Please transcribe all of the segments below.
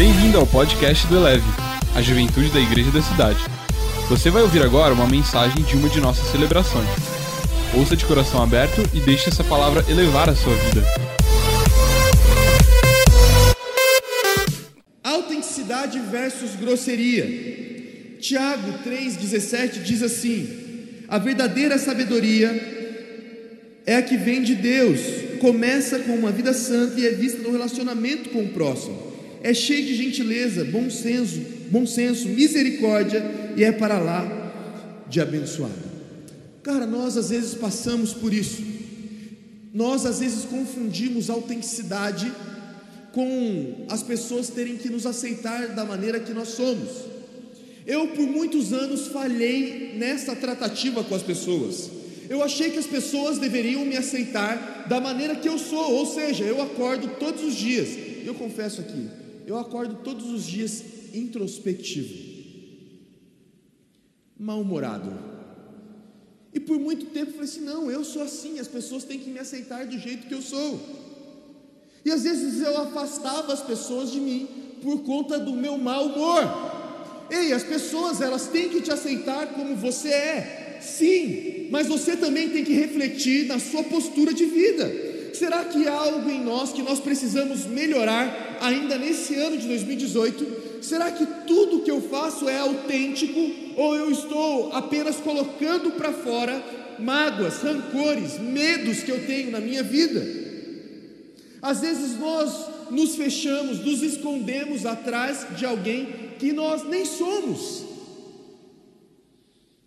Bem-vindo ao podcast do Eleve, a juventude da igreja da cidade. Você vai ouvir agora uma mensagem de uma de nossas celebrações. Ouça de coração aberto e deixe essa palavra elevar a sua vida. Autenticidade versus grosseria. Tiago 3,17 diz assim: A verdadeira sabedoria é a que vem de Deus, começa com uma vida santa e é vista no relacionamento com o próximo. É cheio de gentileza, bom senso, bom senso, misericórdia e é para lá de abençoado. Cara, nós às vezes passamos por isso. Nós às vezes confundimos autenticidade com as pessoas terem que nos aceitar da maneira que nós somos. Eu por muitos anos falhei nessa tratativa com as pessoas. Eu achei que as pessoas deveriam me aceitar da maneira que eu sou, ou seja, eu acordo todos os dias. Eu confesso aqui, eu acordo todos os dias introspectivo, mal-humorado. E por muito tempo eu falei assim: não, eu sou assim, as pessoas têm que me aceitar do jeito que eu sou. E às vezes eu afastava as pessoas de mim por conta do meu mau humor. Ei, as pessoas elas têm que te aceitar como você é, sim, mas você também tem que refletir na sua postura de vida. Será que há algo em nós que nós precisamos melhorar ainda nesse ano de 2018? Será que tudo que eu faço é autêntico ou eu estou apenas colocando para fora mágoas, rancores, medos que eu tenho na minha vida? Às vezes nós nos fechamos, nos escondemos atrás de alguém que nós nem somos.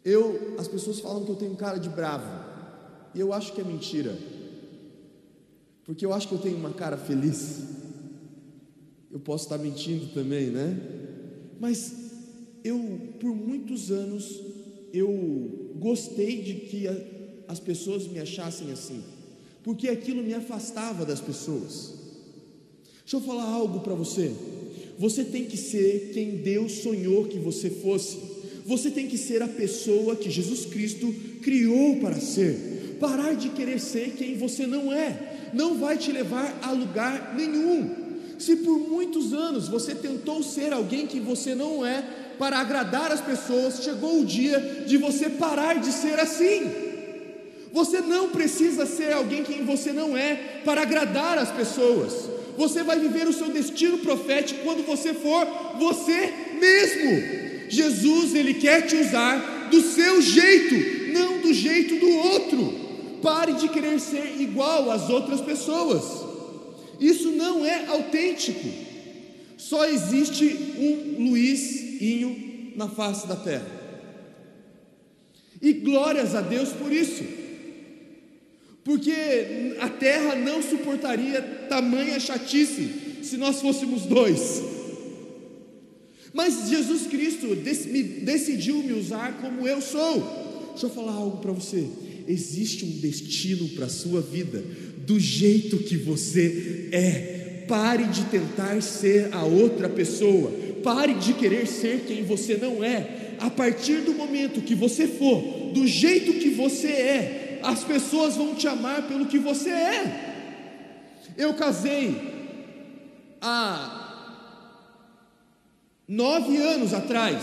Eu, as pessoas falam que eu tenho cara de bravo, e eu acho que é mentira, porque eu acho que eu tenho uma cara feliz. Eu posso estar mentindo também, né? Mas eu, por muitos anos, eu gostei de que a, as pessoas me achassem assim, porque aquilo me afastava das pessoas. Deixa eu falar algo para você. Você tem que ser quem Deus sonhou que você fosse você tem que ser a pessoa que Jesus Cristo criou para ser. Parar de querer ser quem você não é, não vai te levar a lugar nenhum. Se por muitos anos você tentou ser alguém que você não é, para agradar as pessoas, chegou o dia de você parar de ser assim. Você não precisa ser alguém quem você não é para agradar as pessoas. Você vai viver o seu destino profético quando você for você mesmo. Jesus, ele quer te usar do seu jeito, não do jeito do outro. Pare de querer ser igual às outras pessoas. Isso não é autêntico. Só existe um Luizinho na face da terra. E glórias a Deus por isso. Porque a terra não suportaria tamanha chatice se nós fôssemos dois. Mas Jesus Cristo decidiu me usar como eu sou. Deixa eu falar algo para você. Existe um destino para a sua vida, do jeito que você é. Pare de tentar ser a outra pessoa. Pare de querer ser quem você não é. A partir do momento que você for do jeito que você é, as pessoas vão te amar pelo que você é. Eu casei há Nove anos atrás,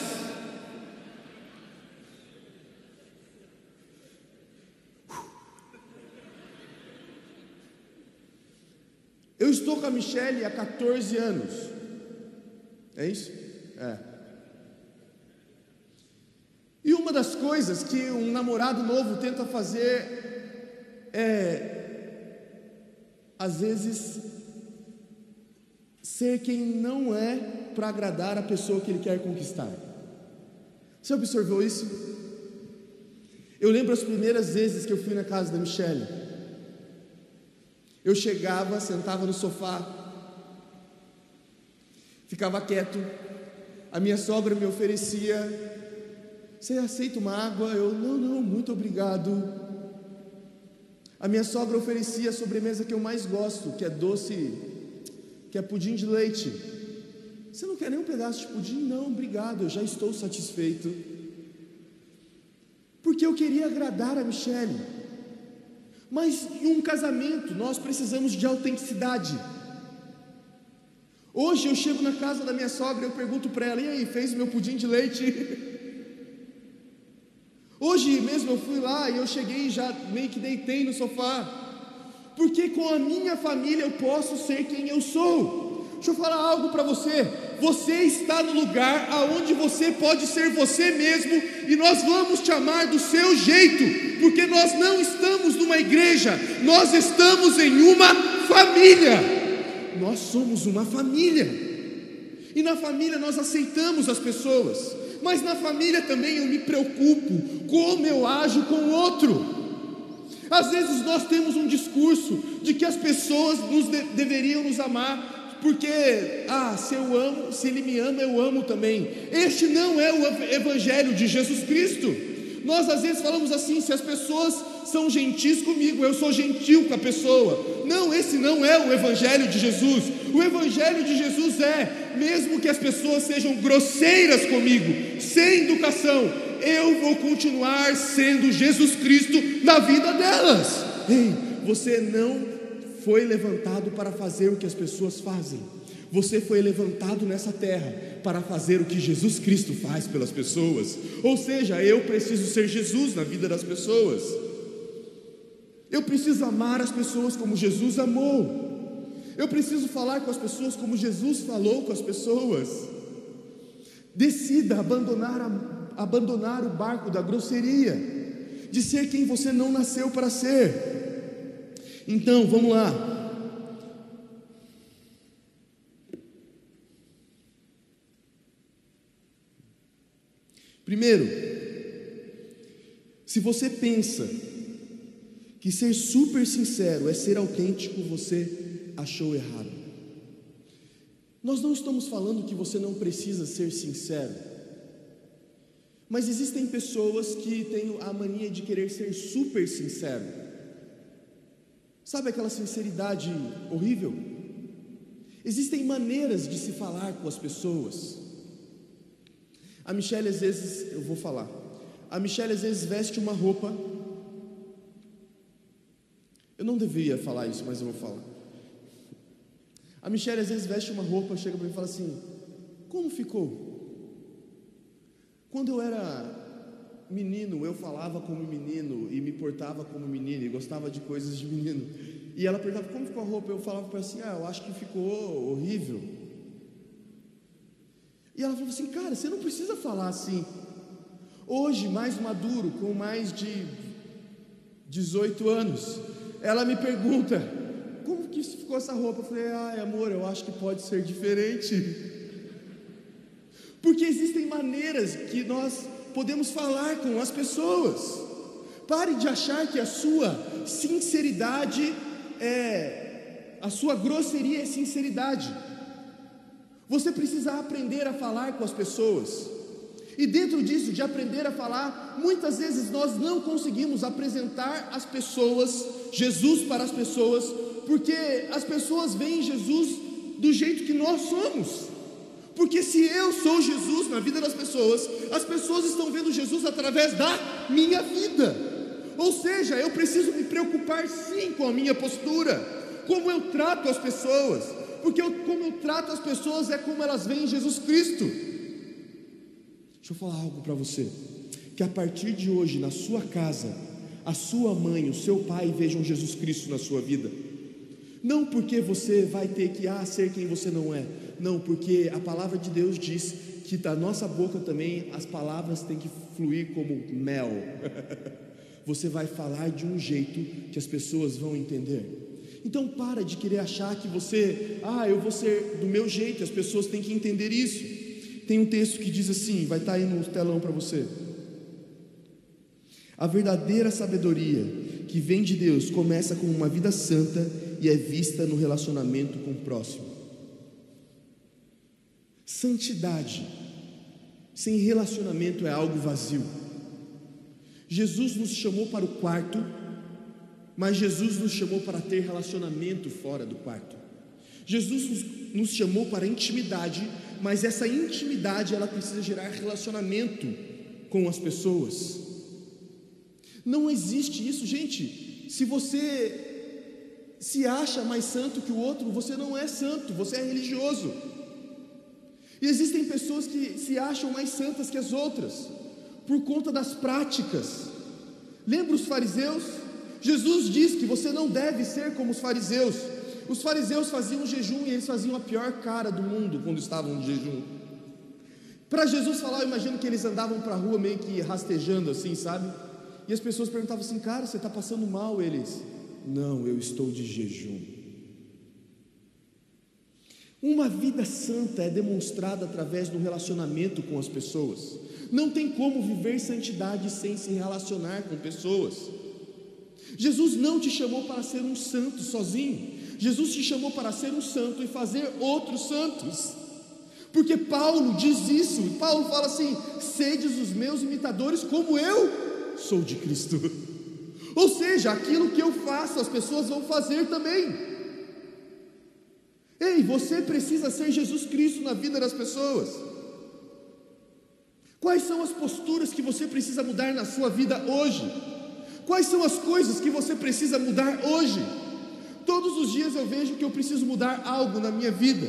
eu estou com a Michelle há 14 anos. É isso? É. E uma das coisas que um namorado novo tenta fazer é, às vezes, ser quem não é para agradar a pessoa que ele quer conquistar. Você observou isso? Eu lembro as primeiras vezes que eu fui na casa da Michelle. Eu chegava, sentava no sofá, ficava quieto. A minha sogra me oferecia: Você aceita uma água? Eu, não, não, muito obrigado. A minha sogra oferecia a sobremesa que eu mais gosto, que é doce, que é pudim de leite. Você não quer nem um pedaço de pudim? Não, obrigado, eu já estou satisfeito. Porque eu queria agradar a Michelle. Mas em um casamento nós precisamos de autenticidade. Hoje eu chego na casa da minha sogra e eu pergunto para ela: e aí, fez o meu pudim de leite? Hoje mesmo eu fui lá e eu cheguei e já meio que deitei no sofá, porque com a minha família eu posso ser quem eu sou. Deixa eu falar algo para você. Você está no lugar aonde você pode ser você mesmo e nós vamos te amar do seu jeito, porque nós não estamos numa igreja, nós estamos em uma família. Nós somos uma família. E na família nós aceitamos as pessoas mas na família também eu me preocupo como eu ajo com o outro. Às vezes nós temos um discurso de que as pessoas nos de, deveriam nos amar, porque, ah, se eu amo, se ele me ama, eu amo também. Este não é o evangelho de Jesus Cristo. Nós às vezes falamos assim: se as pessoas são gentis comigo, eu sou gentil com a pessoa. Não, esse não é o Evangelho de Jesus. O Evangelho de Jesus é, mesmo que as pessoas sejam grosseiras comigo, sem educação, eu vou continuar sendo Jesus Cristo na vida delas. Ei, você não foi levantado para fazer o que as pessoas fazem. Você foi levantado nessa terra para fazer o que Jesus Cristo faz pelas pessoas. Ou seja, eu preciso ser Jesus na vida das pessoas. Eu preciso amar as pessoas como Jesus amou. Eu preciso falar com as pessoas como Jesus falou com as pessoas. Decida abandonar, abandonar o barco da grosseria, de ser quem você não nasceu para ser. Então, vamos lá. Primeiro, se você pensa que ser super sincero é ser autêntico, você achou errado. Nós não estamos falando que você não precisa ser sincero, mas existem pessoas que têm a mania de querer ser super sincero. Sabe aquela sinceridade horrível? Existem maneiras de se falar com as pessoas. A Michelle às vezes, eu vou falar, a Michelle às vezes veste uma roupa eu não deveria falar isso, mas eu vou falar. A Michelle às vezes veste uma roupa, chega para mim e fala assim: Como ficou? Quando eu era menino, eu falava como menino e me portava como menino e gostava de coisas de menino. E ela perguntava como ficou a roupa, eu falava para assim: Ah, eu acho que ficou horrível. E ela falou assim: Cara, você não precisa falar assim. Hoje, mais maduro, com mais de 18 anos, ela me pergunta: como que ficou essa roupa? Eu falei: ai, amor, eu acho que pode ser diferente. Porque existem maneiras que nós podemos falar com as pessoas. Pare de achar que a sua sinceridade é a sua grosseria é sinceridade. Você precisa aprender a falar com as pessoas. E dentro disso, de aprender a falar, muitas vezes nós não conseguimos apresentar as pessoas, Jesus para as pessoas, porque as pessoas veem Jesus do jeito que nós somos. Porque se eu sou Jesus na vida das pessoas, as pessoas estão vendo Jesus através da minha vida. Ou seja, eu preciso me preocupar sim com a minha postura, como eu trato as pessoas, porque eu, como eu trato as pessoas é como elas veem Jesus Cristo. Deixa eu falar algo para você. Que a partir de hoje, na sua casa, a sua mãe, o seu pai vejam Jesus Cristo na sua vida. Não porque você vai ter que ah, ser quem você não é. Não, porque a palavra de Deus diz que da nossa boca também as palavras têm que fluir como mel. você vai falar de um jeito que as pessoas vão entender. Então para de querer achar que você, ah, eu vou ser do meu jeito, as pessoas têm que entender isso. Tem um texto que diz assim, vai estar tá aí no telão para você. A verdadeira sabedoria que vem de Deus começa com uma vida santa e é vista no relacionamento com o próximo. Santidade sem relacionamento é algo vazio. Jesus nos chamou para o quarto, mas Jesus nos chamou para ter relacionamento fora do quarto. Jesus nos, nos chamou para intimidade, mas essa intimidade ela precisa gerar relacionamento com as pessoas. Não existe isso, gente. Se você se acha mais santo que o outro, você não é santo, você é religioso. E existem pessoas que se acham mais santas que as outras, por conta das práticas. Lembra os fariseus? Jesus diz que você não deve ser como os fariseus. Os fariseus faziam jejum e eles faziam a pior cara do mundo quando estavam de jejum. Para Jesus falar, eu imagino que eles andavam para a rua meio que rastejando assim, sabe? E as pessoas perguntavam assim: Cara, você está passando mal? Eles, Não, eu estou de jejum. Uma vida santa é demonstrada através do relacionamento com as pessoas. Não tem como viver santidade sem se relacionar com pessoas. Jesus não te chamou para ser um santo sozinho. Jesus te chamou para ser um santo e fazer outros santos. Porque Paulo diz isso. Paulo fala assim: "Sedes os meus imitadores como eu sou de Cristo". Ou seja, aquilo que eu faço, as pessoas vão fazer também. Ei, você precisa ser Jesus Cristo na vida das pessoas. Quais são as posturas que você precisa mudar na sua vida hoje? Quais são as coisas que você precisa mudar hoje? Todos os dias eu vejo que eu preciso mudar algo na minha vida.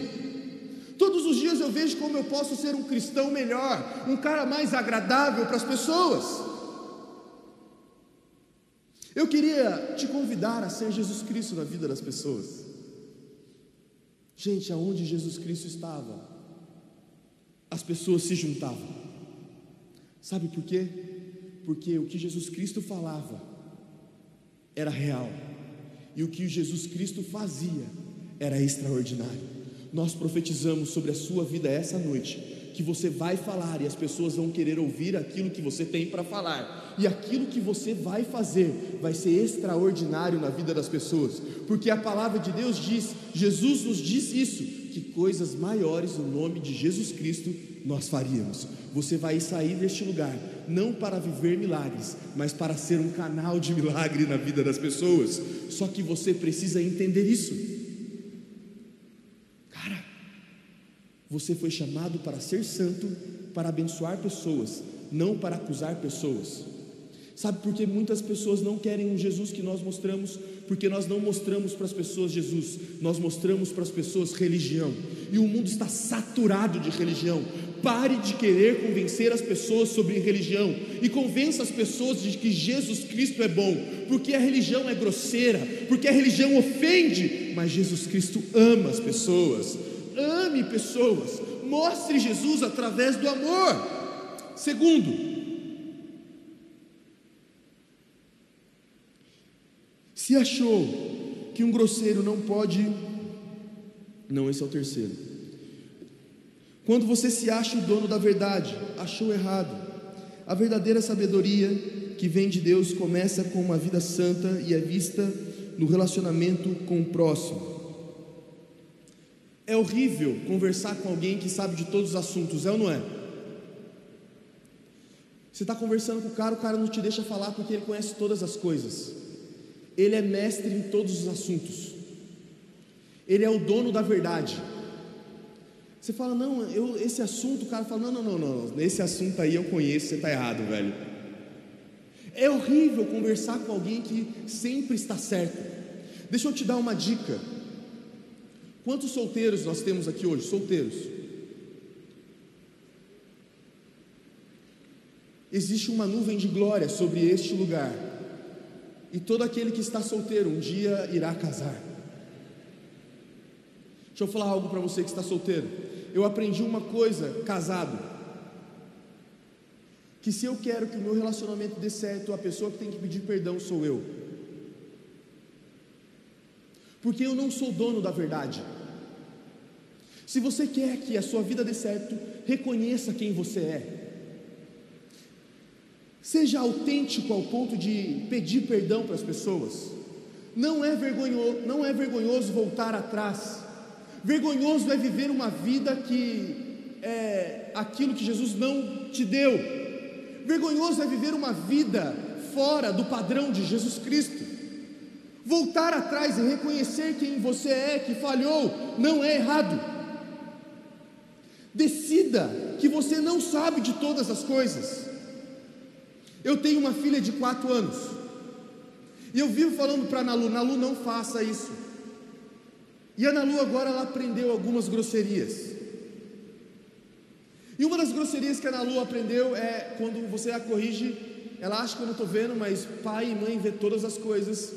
Todos os dias eu vejo como eu posso ser um cristão melhor, um cara mais agradável para as pessoas. Eu queria te convidar a ser Jesus Cristo na vida das pessoas. Gente, aonde Jesus Cristo estava, as pessoas se juntavam. Sabe por quê? Porque o que Jesus Cristo falava era real, e o que Jesus Cristo fazia era extraordinário. Nós profetizamos sobre a sua vida essa noite que você vai falar e as pessoas vão querer ouvir aquilo que você tem para falar. E aquilo que você vai fazer vai ser extraordinário na vida das pessoas, porque a palavra de Deus diz, Jesus nos diz isso, que coisas maiores no nome de Jesus Cristo nós faríamos. Você vai sair deste lugar não para viver milagres, mas para ser um canal de milagre na vida das pessoas. Só que você precisa entender isso. Você foi chamado para ser santo, para abençoar pessoas, não para acusar pessoas. Sabe por que muitas pessoas não querem um Jesus que nós mostramos? Porque nós não mostramos para as pessoas Jesus, nós mostramos para as pessoas religião. E o mundo está saturado de religião. Pare de querer convencer as pessoas sobre religião e convença as pessoas de que Jesus Cristo é bom, porque a religião é grosseira, porque a religião ofende, mas Jesus Cristo ama as pessoas ame pessoas, mostre Jesus através do amor. Segundo, se achou que um grosseiro não pode, não, esse é o terceiro. Quando você se acha o dono da verdade, achou errado. A verdadeira sabedoria que vem de Deus começa com uma vida santa e é vista no relacionamento com o próximo. É horrível conversar com alguém que sabe de todos os assuntos, é ou não é? Você está conversando com o cara, o cara não te deixa falar porque ele conhece todas as coisas. Ele é mestre em todos os assuntos. Ele é o dono da verdade. Você fala, não, eu, esse assunto, o cara fala, não, não, não, não, nesse assunto aí eu conheço, você está errado, velho. É horrível conversar com alguém que sempre está certo. Deixa eu te dar uma dica. Quantos solteiros nós temos aqui hoje? Solteiros. Existe uma nuvem de glória sobre este lugar, e todo aquele que está solteiro um dia irá casar. Deixa eu falar algo para você que está solteiro. Eu aprendi uma coisa casado: que se eu quero que o meu relacionamento dê certo, a pessoa que tem que pedir perdão sou eu porque eu não sou dono da verdade. Se você quer que a sua vida dê certo, reconheça quem você é. Seja autêntico ao ponto de pedir perdão para as pessoas. Não é vergonhoso, não é vergonhoso voltar atrás. Vergonhoso é viver uma vida que é aquilo que Jesus não te deu. Vergonhoso é viver uma vida fora do padrão de Jesus Cristo. Voltar atrás e reconhecer quem você é, que falhou, não é errado. Decida que você não sabe de todas as coisas. Eu tenho uma filha de quatro anos. E eu vivo falando para a Nalu, Nalu, não faça isso. E a Nalu agora ela aprendeu algumas grosserias. E uma das grosserias que a Nalu aprendeu é quando você a corrige, ela acha que eu não estou vendo, mas pai e mãe vê todas as coisas.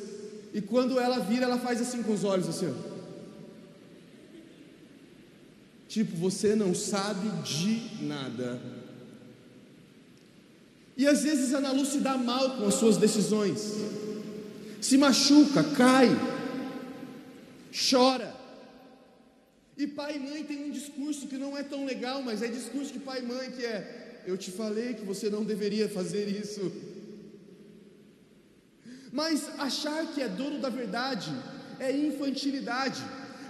E quando ela vira, ela faz assim com os olhos, assim. Ó. Tipo, você não sabe de nada. E às vezes a Nalu se dá mal com as suas decisões, se machuca, cai, chora. E pai e mãe tem um discurso que não é tão legal, mas é discurso de pai e mãe que é: eu te falei que você não deveria fazer isso. Mas achar que é dono da verdade é infantilidade.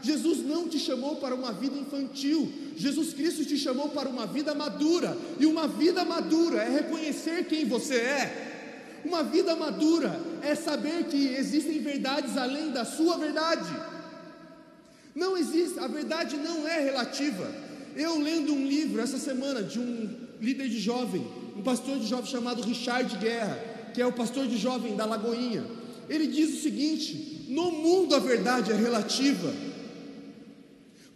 Jesus não te chamou para uma vida infantil, Jesus Cristo te chamou para uma vida madura, e uma vida madura é reconhecer quem você é. Uma vida madura é saber que existem verdades além da sua verdade. Não existe, a verdade não é relativa. Eu lendo um livro essa semana de um líder de jovem, um pastor de jovem chamado Richard Guerra, que é o pastor de jovem da Lagoinha. Ele diz o seguinte: no mundo a verdade é relativa,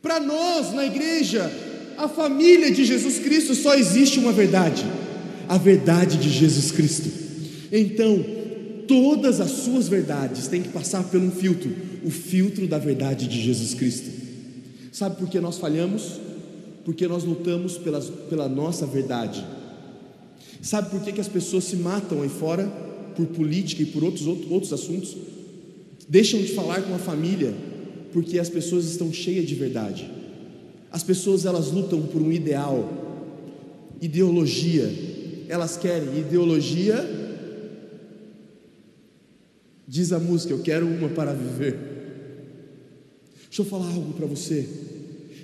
para nós, na igreja, a família de Jesus Cristo, só existe uma verdade: a verdade de Jesus Cristo. Então, todas as suas verdades têm que passar por um filtro o filtro da verdade de Jesus Cristo. Sabe por que nós falhamos? Porque nós lutamos pela nossa verdade. Sabe por que, que as pessoas se matam aí fora? Por política e por outros, outros assuntos? Deixam de falar com a família porque as pessoas estão cheias de verdade. As pessoas elas lutam por um ideal, ideologia. Elas querem ideologia. Diz a música, eu quero uma para viver. Deixa eu falar algo para você.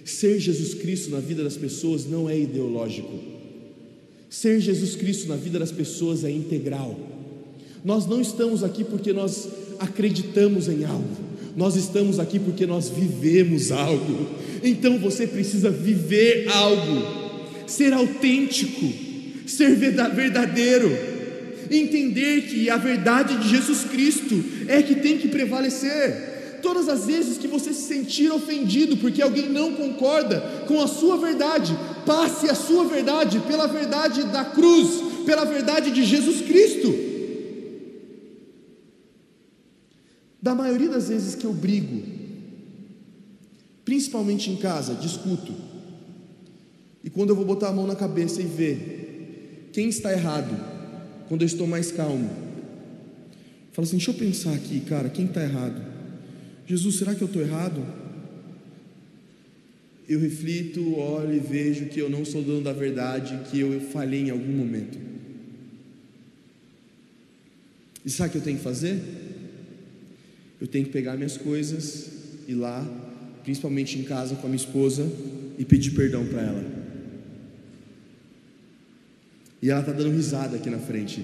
Ser Jesus Cristo na vida das pessoas não é ideológico. Ser Jesus Cristo na vida das pessoas é integral. Nós não estamos aqui porque nós acreditamos em algo. Nós estamos aqui porque nós vivemos algo. Então você precisa viver algo, ser autêntico, ser verdadeiro, entender que a verdade de Jesus Cristo é que tem que prevalecer. Todas as vezes que você se sentir ofendido porque alguém não concorda com a sua verdade, passe a sua verdade pela verdade da cruz, pela verdade de Jesus Cristo. Da maioria das vezes que eu brigo, principalmente em casa, discuto, e quando eu vou botar a mão na cabeça e ver quem está errado, quando eu estou mais calmo, falo assim: deixa eu pensar aqui, cara, quem está errado? Jesus, será que eu estou errado? Eu reflito, olho e vejo que eu não sou dono da verdade, que eu falhei em algum momento. E sabe o que eu tenho que fazer? Eu tenho que pegar minhas coisas, ir lá, principalmente em casa com a minha esposa, e pedir perdão para ela. E ela está dando risada aqui na frente.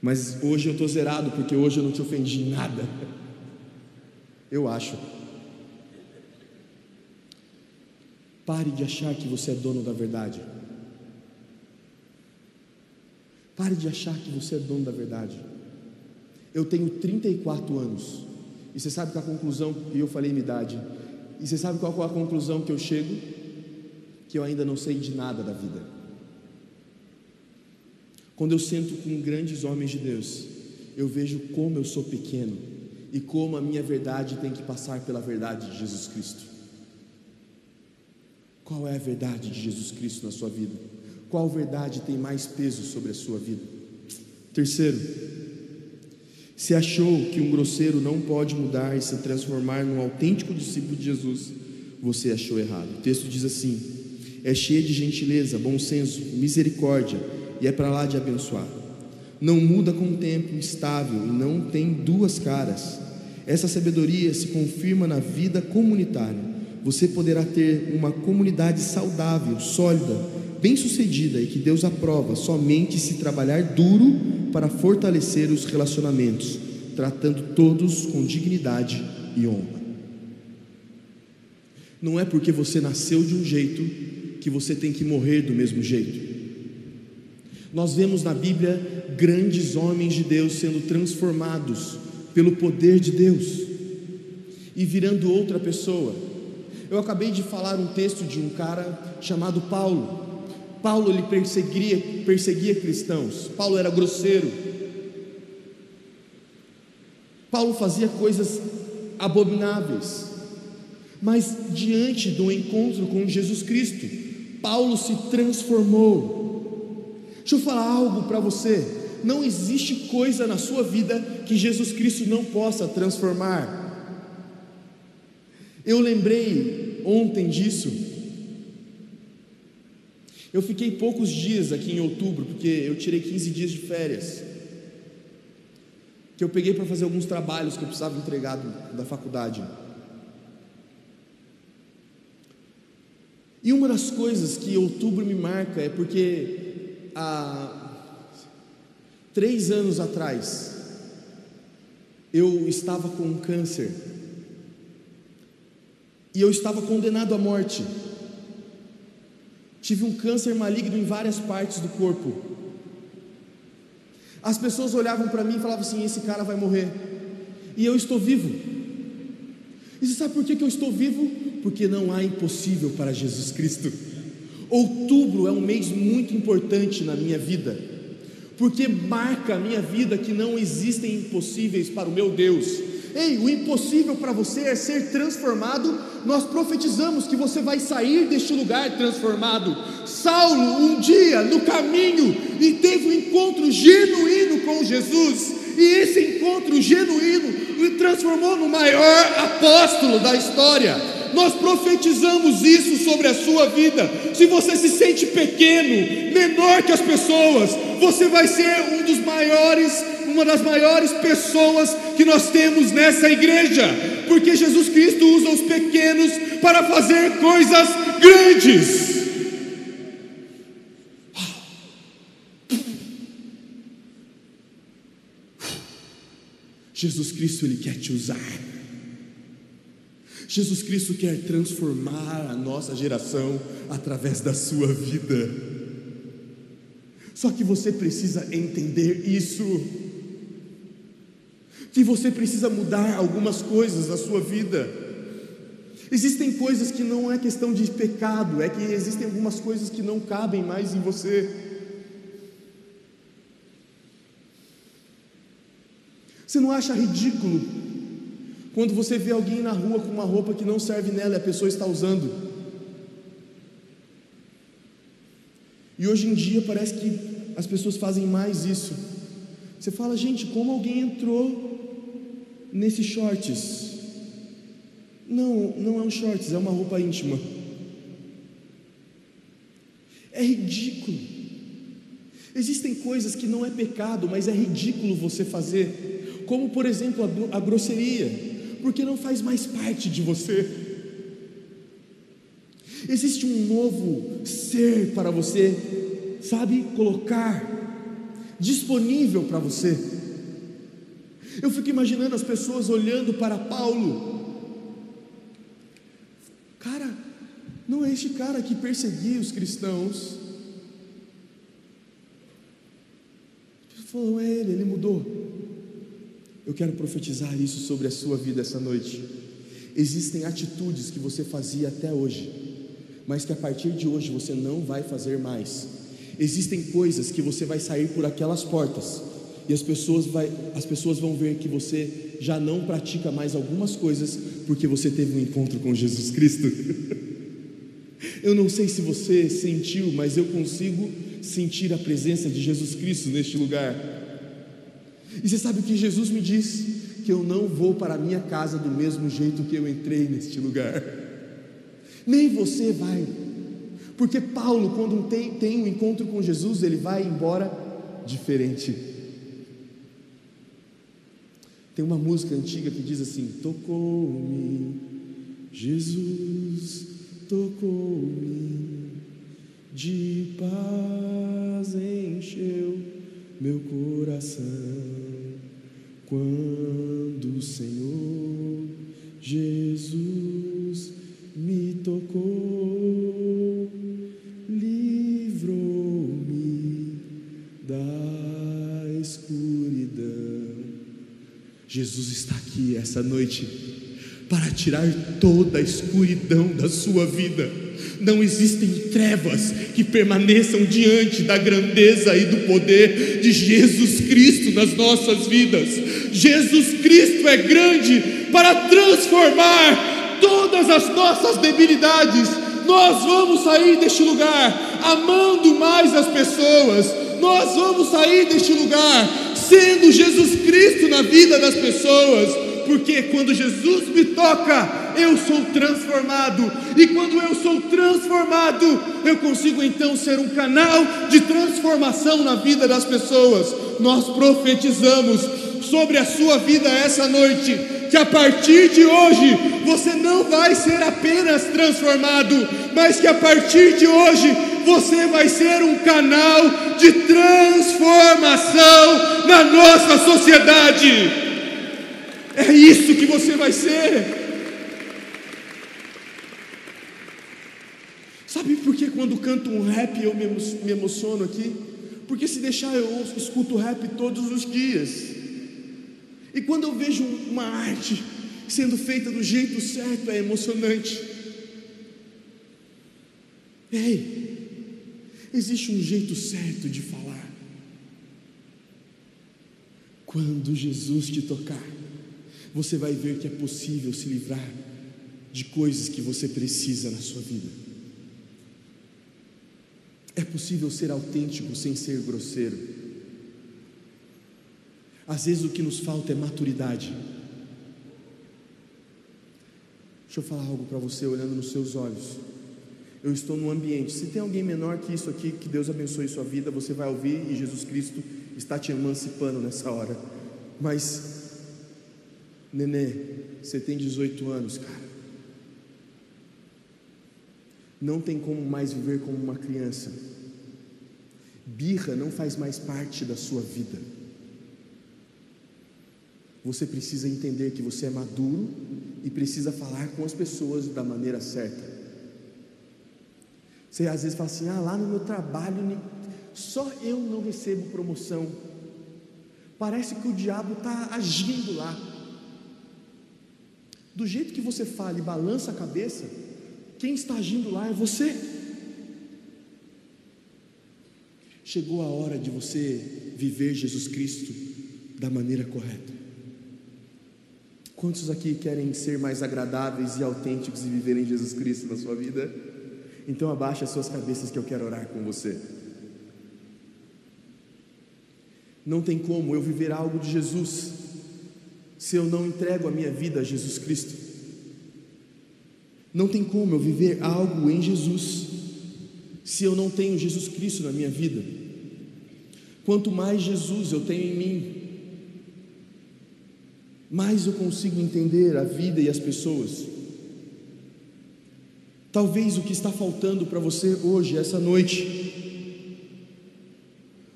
Mas hoje eu estou zerado, porque hoje eu não te ofendi em nada. Eu acho. Pare de achar que você é dono da verdade. Pare de achar que você é dono da verdade. Eu tenho 34 anos. E você sabe qual a conclusão, e eu falei minha idade. E você sabe qual é a conclusão que eu chego? Que eu ainda não sei de nada da vida. Quando eu sento com grandes homens de Deus, eu vejo como eu sou pequeno e como a minha verdade tem que passar pela verdade de Jesus Cristo. Qual é a verdade de Jesus Cristo na sua vida? Qual verdade tem mais peso sobre a sua vida? Terceiro, se achou que um grosseiro não pode mudar e se transformar num autêntico discípulo de Jesus, você achou errado. O texto diz assim: é cheio de gentileza, bom senso, misericórdia e é para lá de abençoar. Não muda com o tempo, estável e não tem duas caras. Essa sabedoria se confirma na vida comunitária. Você poderá ter uma comunidade saudável, sólida, bem-sucedida e que Deus aprova somente se trabalhar duro para fortalecer os relacionamentos, tratando todos com dignidade e honra. Não é porque você nasceu de um jeito que você tem que morrer do mesmo jeito. Nós vemos na Bíblia grandes homens de Deus sendo transformados pelo poder de Deus e virando outra pessoa. Eu acabei de falar um texto de um cara chamado Paulo. Paulo ele perseguia, perseguia cristãos. Paulo era grosseiro. Paulo fazia coisas abomináveis. Mas diante do encontro com Jesus Cristo, Paulo se transformou. Deixa eu falar algo para você. Não existe coisa na sua vida que Jesus Cristo não possa transformar. Eu lembrei ontem disso. Eu fiquei poucos dias aqui em outubro, porque eu tirei 15 dias de férias. Que eu peguei para fazer alguns trabalhos que eu precisava entregar da faculdade. E uma das coisas que outubro me marca é porque há três anos atrás eu estava com um câncer e eu estava condenado à morte. Tive um câncer maligno em várias partes do corpo. As pessoas olhavam para mim e falavam assim: esse cara vai morrer. E eu estou vivo. E você sabe por que, eu estou vivo? Porque não há impossível para Jesus Cristo. Outubro é um mês muito importante na minha vida, porque marca a minha vida que não existem impossíveis para o meu Deus. Ei, o impossível para você é ser transformado. Nós profetizamos que você vai sair deste lugar transformado. Saulo, um dia no caminho, e teve um encontro genuíno com Jesus, e esse encontro genuíno o transformou no maior apóstolo da história. Nós profetizamos isso sobre a sua vida. Se você se sente pequeno, menor que as pessoas, você vai ser um dos maiores uma das maiores pessoas que nós temos nessa igreja, porque Jesus Cristo usa os pequenos para fazer coisas grandes. Jesus Cristo, Ele quer te usar. Jesus Cristo quer transformar a nossa geração através da sua vida. Só que você precisa entender isso que você precisa mudar algumas coisas na sua vida. Existem coisas que não é questão de pecado, é que existem algumas coisas que não cabem mais em você. Você não acha ridículo quando você vê alguém na rua com uma roupa que não serve nela e a pessoa está usando? E hoje em dia parece que as pessoas fazem mais isso. Você fala, gente, como alguém entrou nesses shorts. Não, não é um shorts, é uma roupa íntima. É ridículo. Existem coisas que não é pecado, mas é ridículo você fazer, como por exemplo a, a grosseria, porque não faz mais parte de você. Existe um novo ser para você, sabe, colocar disponível para você. Eu fico imaginando as pessoas olhando para Paulo. Cara, não é este cara que perseguia os cristãos. Falou, é ele, ele mudou. Eu quero profetizar isso sobre a sua vida essa noite. Existem atitudes que você fazia até hoje, mas que a partir de hoje você não vai fazer mais. Existem coisas que você vai sair por aquelas portas e as pessoas, vai, as pessoas vão ver que você já não pratica mais algumas coisas porque você teve um encontro com Jesus Cristo. eu não sei se você sentiu, mas eu consigo sentir a presença de Jesus Cristo neste lugar. E você sabe o que Jesus me diz? Que eu não vou para a minha casa do mesmo jeito que eu entrei neste lugar. Nem você vai. Porque Paulo, quando tem, tem um encontro com Jesus, ele vai embora diferente. Tem uma música antiga que diz assim: Tocou-me, Jesus tocou-me, de paz encheu meu coração. Quando o Senhor Jesus aqui essa noite para tirar toda a escuridão da sua vida. Não existem trevas que permaneçam diante da grandeza e do poder de Jesus Cristo nas nossas vidas. Jesus Cristo é grande para transformar todas as nossas debilidades. Nós vamos sair deste lugar amando mais as pessoas. Nós vamos sair deste lugar sendo Jesus Cristo na vida das pessoas, porque quando Jesus me toca, eu sou transformado, e quando eu sou transformado, eu consigo então ser um canal de transformação na vida das pessoas. Nós profetizamos sobre a sua vida essa noite, que a partir de hoje você não vai ser apenas transformado, mas que a partir de hoje você vai ser um canal de transformação na nossa sociedade. É isso que você vai ser. Sabe por que quando canto um rap eu me emociono aqui? Porque se deixar eu escuto rap todos os dias. E quando eu vejo uma arte sendo feita do jeito certo, é emocionante. Ei, Existe um jeito certo de falar. Quando Jesus te tocar, você vai ver que é possível se livrar de coisas que você precisa na sua vida. É possível ser autêntico sem ser grosseiro. Às vezes o que nos falta é maturidade. Deixa eu falar algo para você olhando nos seus olhos eu estou num ambiente. Se tem alguém menor que isso aqui, que Deus abençoe sua vida, você vai ouvir e Jesus Cristo está te emancipando nessa hora. Mas, nenê, você tem 18 anos, cara. Não tem como mais viver como uma criança. Birra não faz mais parte da sua vida. Você precisa entender que você é maduro e precisa falar com as pessoas da maneira certa. Você às vezes fala assim: ah, lá no meu trabalho, só eu não recebo promoção. Parece que o diabo está agindo lá. Do jeito que você fala e balança a cabeça, quem está agindo lá é você. Chegou a hora de você viver Jesus Cristo da maneira correta. Quantos aqui querem ser mais agradáveis e autênticos e viverem Jesus Cristo na sua vida? Então abaixe as suas cabeças que eu quero orar com você. Não tem como eu viver algo de Jesus se eu não entrego a minha vida a Jesus Cristo. Não tem como eu viver algo em Jesus se eu não tenho Jesus Cristo na minha vida. Quanto mais Jesus eu tenho em mim, mais eu consigo entender a vida e as pessoas. Talvez o que está faltando para você hoje, essa noite,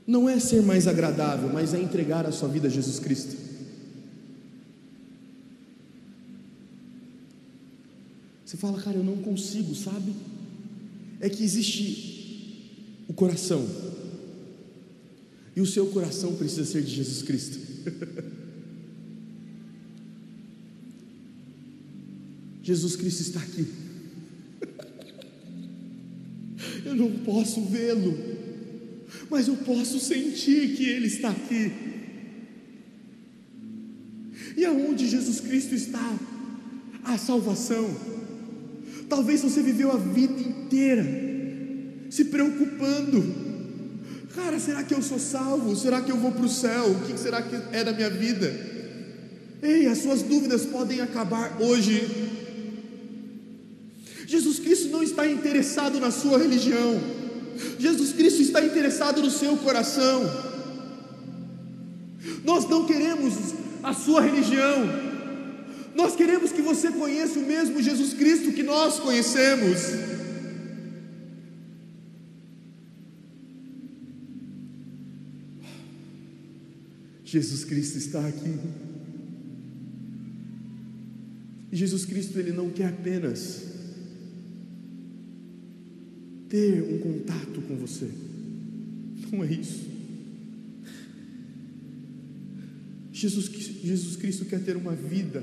não é ser mais agradável, mas é entregar a sua vida a Jesus Cristo. Você fala, cara, eu não consigo, sabe? É que existe o coração, e o seu coração precisa ser de Jesus Cristo. Jesus Cristo está aqui. Eu não posso vê-lo, mas eu posso sentir que Ele está aqui. E aonde Jesus Cristo está? A salvação. Talvez você viveu a vida inteira se preocupando. Cara, será que eu sou salvo? Será que eu vou para o céu? O que será que é da minha vida? Ei, as suas dúvidas podem acabar hoje Jesus Cristo não está interessado na sua religião, Jesus Cristo está interessado no seu coração. Nós não queremos a sua religião, nós queremos que você conheça o mesmo Jesus Cristo que nós conhecemos. Jesus Cristo está aqui. Jesus Cristo ele não quer apenas ter um contato com você. Não é isso. Jesus, Jesus Cristo quer ter uma vida